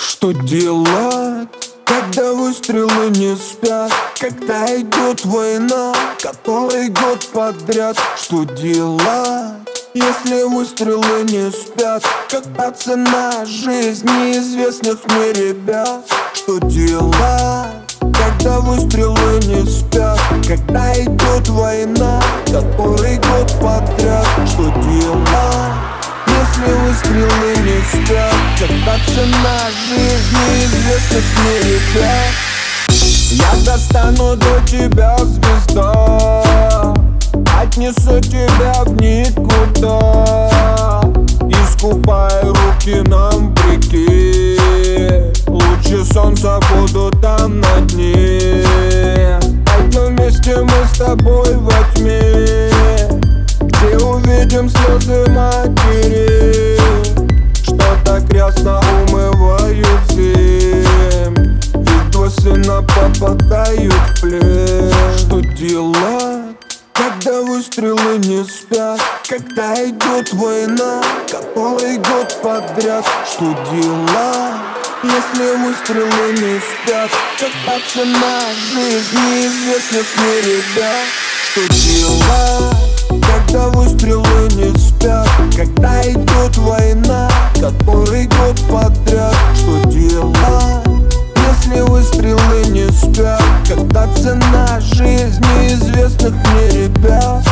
Что делать, когда выстрелы не спят? Когда идет война, который год подряд? Что делать, если выстрелы не спят? Когда цена жизни неизвестных мне ребят? Что делать, когда выстрелы не спят? Когда идет война, который год подряд? Что делать, Когда цена жизни известных ребят Я достану до тебя звезда. Отнесу тебя в никуда. Искупай руки нам в реке Лучи солнца будут там на дне. Пойдем вместе мы с тобой во тьме Где увидим слезы матери Грязно умывают земь Ведь два попадают в плен Что делать? Когда выстрелы не спят Когда идет война Который год подряд Что делать? Если выстрелы не спят Когда цена жизни известных мне ребят Что делать? Когда известных мне ребят.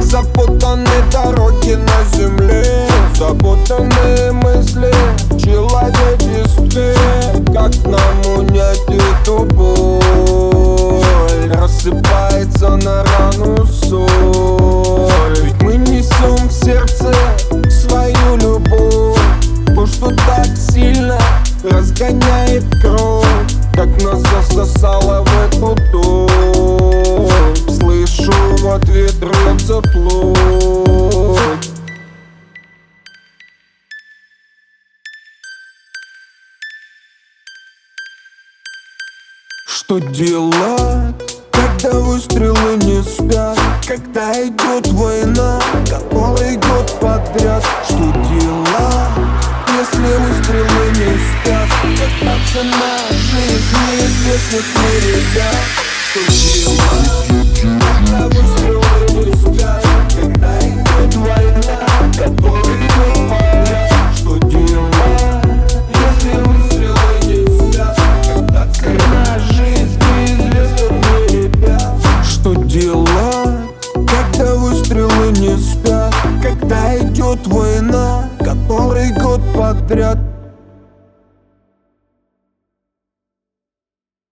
Запутаны дороги на земле. Запутанные мысли в человечестве. Как нам унять эту боль? Рассыпается на рану соль. Ведь мы несем в сердце свою любовь. То, что так сильно разгоняет кровь. Как нас засосало в эту топь Что делать, когда выстрелы не спят? Когда идет война, который год подряд. Что делать, если выстрелы не спят? Когда цена жизни известных мне ребят Что делать, спят Когда идет война, который год подряд